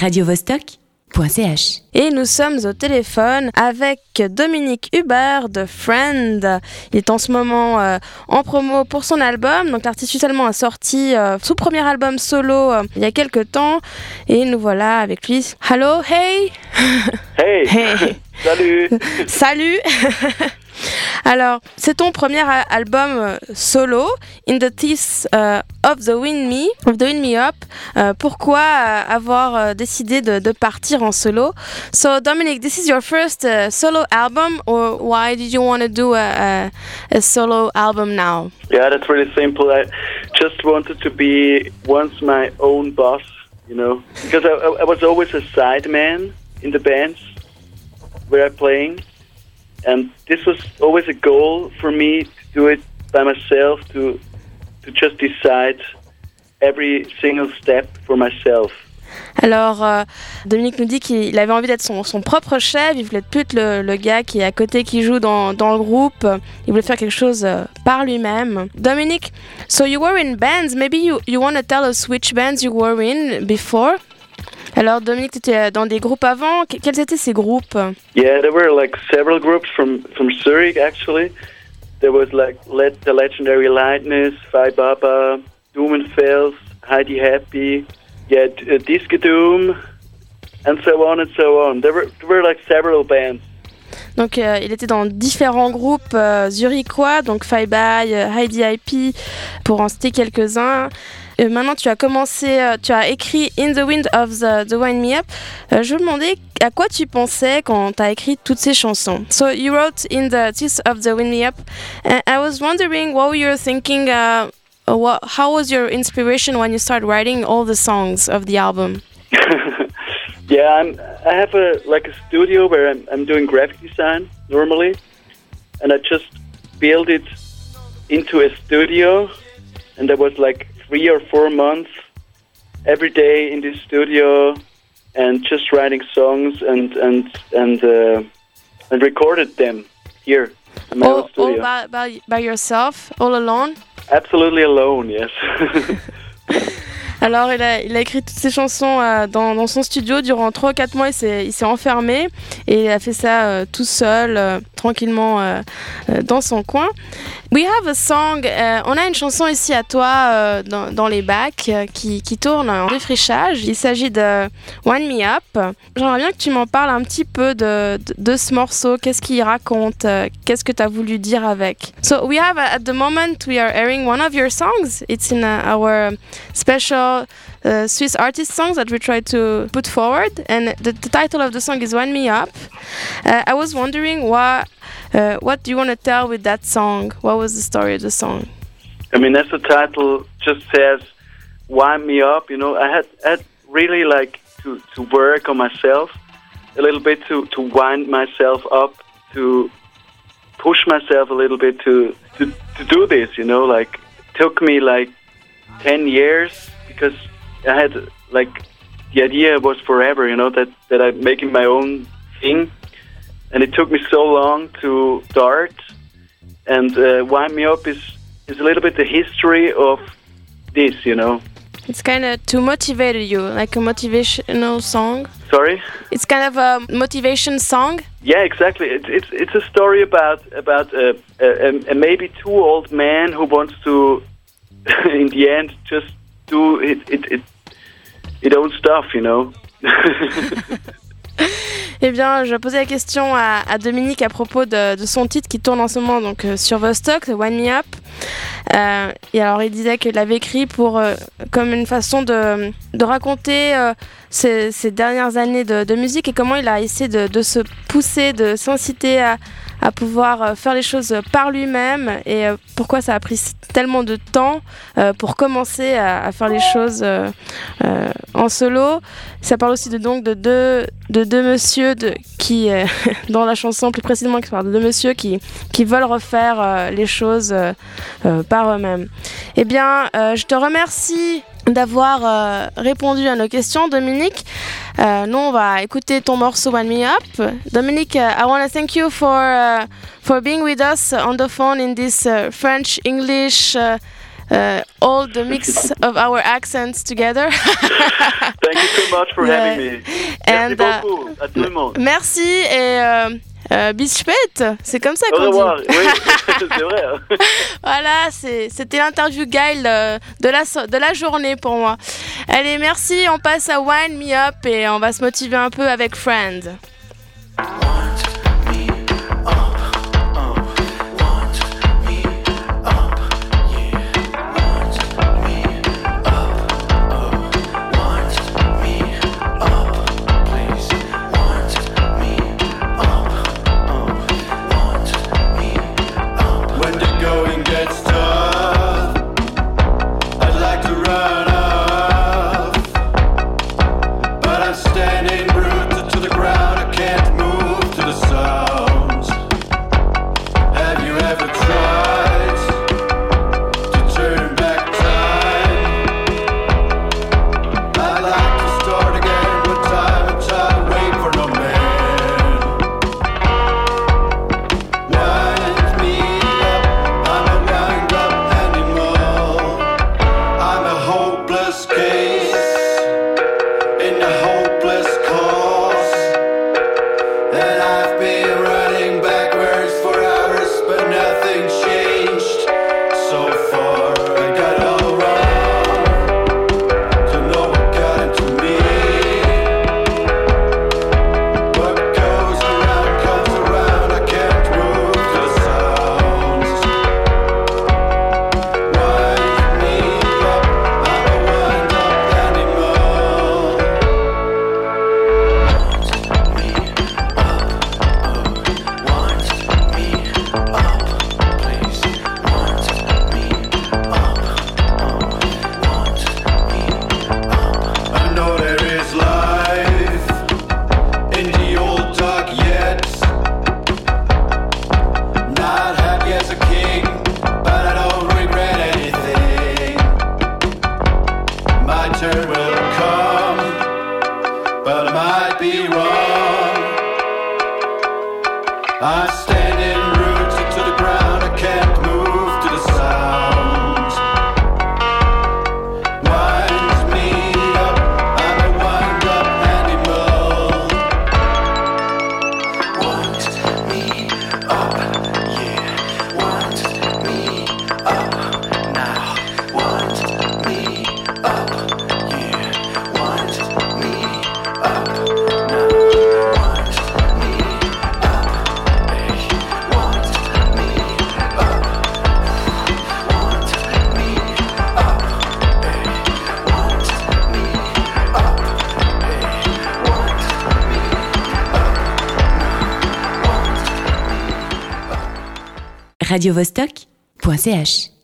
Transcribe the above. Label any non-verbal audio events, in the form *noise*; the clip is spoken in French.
radiovostok.ch. Et nous sommes au téléphone avec Dominique Hubert de Friend. Il est en ce moment euh, en promo pour son album. Donc l'artiste allemand a sorti euh, son premier album solo euh, il y a quelques temps. Et nous voilà avec lui. Hello, hey Hey, *laughs* Hey Salut *laughs* Salut *laughs* Alors, c'est ton premier album euh, solo, In the Teeth euh, of the Wind Me, of the Wind Me Up. Euh, pourquoi euh, avoir euh, décidé de, de partir en solo? So, Dominic, this is your first uh, solo album, or why did you want to do a, a, a solo album now? Yeah, that's really simple. I just wanted to be once my own boss, you know, because I, I I was always a sideman in the bands where I'm playing, and this was always a goal for me to do it by myself, to to just decide every single step for myself. Alors, euh, Dominique nous dit qu'il avait envie d'être son, son propre chef, il voulait plus être le, le gars qui est à côté, qui joue dans, dans le groupe, il voulait faire quelque chose euh, par lui-même. Dominique, so you were in bands, maybe you, you want to tell us which bands you were in before? Alors, Dominique, tu étais dans des groupes avant, Que- quels étaient ces groupes? Yeah, there were like several groups from from Zurich actually. There was like Le- the legendary Lightness, Phi Baba, Doomenfels, Heidi Happy, yeah, uh, Disco Doom, and so on and so on. There were there were like several bands. Donc, euh, il était dans différents groupes euh, zurichois, donc Five By, euh, Heidi IP, pour en citer quelques-uns. Euh, maintenant, tu as commencé, euh, tu as écrit In the Wind of the, the Wind Me Up. Euh, je me demandais à quoi tu pensais quand tu as écrit toutes ces chansons. So, you wrote In the Teeth of the Wind Me Up. And I was wondering what were you were thinking, uh, what, how was your inspiration when you started writing all the songs of the album? *laughs* yeah, I'm. I have a like a studio where I'm, I'm doing graphic design normally, and I just built it into a studio, and there was like three or four months every day in this studio, and just writing songs and and and uh, and recorded them here in my All, own all studio. by, by, by yourself, all alone? Absolutely alone, yes. *laughs* Alors, il a, il a écrit toutes ses chansons euh, dans, dans son studio durant 3 ou 4 mois. Il s'est, il s'est enfermé et il a fait ça euh, tout seul, euh, tranquillement euh, euh, dans son coin. We have a song. euh, on a une chanson ici à toi dans, les bacs qui, tourne en défrichage. Il s'agit de One Me Up. J'aimerais bien que tu m'en parles un petit peu de, de, ce morceau. Qu'est-ce qu'il raconte? Qu'est-ce que tu as voulu dire avec? So, we have at the moment, we are airing one of your songs. It's in uh, our special uh, Swiss artist songs that we try to put forward, and the, the title of the song is "Wind Me Up." Uh, I was wondering what uh, what do you want to tell with that song? What was the story of the song? I mean, as the title just says, wind me up. You know, I had had really like to to work on myself a little bit to to wind myself up to push myself a little bit to to to do this. You know, like took me like ten years because I had like the idea was forever. You know that that I'm making my own thing, and it took me so long to start. And uh, wind me up is is a little bit the history of this, you know. It's kind of to motivate you, like a motivational song. Sorry. It's kind of a motivation song. Yeah, exactly. It's it's it's a story about about a, a, a maybe too old man who wants to, *laughs* in the end, just do it it it, it own stuff, you know. *laughs* Eh bien, je posais la question à, à Dominique à propos de, de son titre qui tourne en ce moment donc, euh, sur Vostok, One Me Up. Euh, et alors, il disait qu'il l'avait écrit pour, euh, comme une façon de, de raconter euh, ses, ses dernières années de, de musique et comment il a essayé de se pousser, de s'inciter à, à pouvoir euh, faire les choses par lui-même. Et euh, pourquoi ça a pris tellement de temps euh, pour commencer à, faire les choses en solo. Ça parle aussi de, donc de deux, de deux qui, euh, *laughs* dans la chanson plus précisément, qui parle de deux qui, qui veulent refaire euh, les choses euh, par eux-mêmes. Eh bien, je te remercie d'avoir répondu à nos questions, Dominique. Nous, on va écouter ton morceau One Me Up. Dominique, I want to thank you for, for being with us on the phone in this French-English uh, all the mix of our accents together. *laughs* Thank you so much for having me. And, merci beaucoup à tout le monde. Merci et euh, euh c'est comme ça qu'on dit. Oui, *laughs* c'est vrai. Hein. voilà, c'était l'interview Gail euh, de, la, de la journée pour moi. Allez, merci, on passe à Wine Me Up et on va se motiver un peu avec Friend. It's time. radiovostok.ch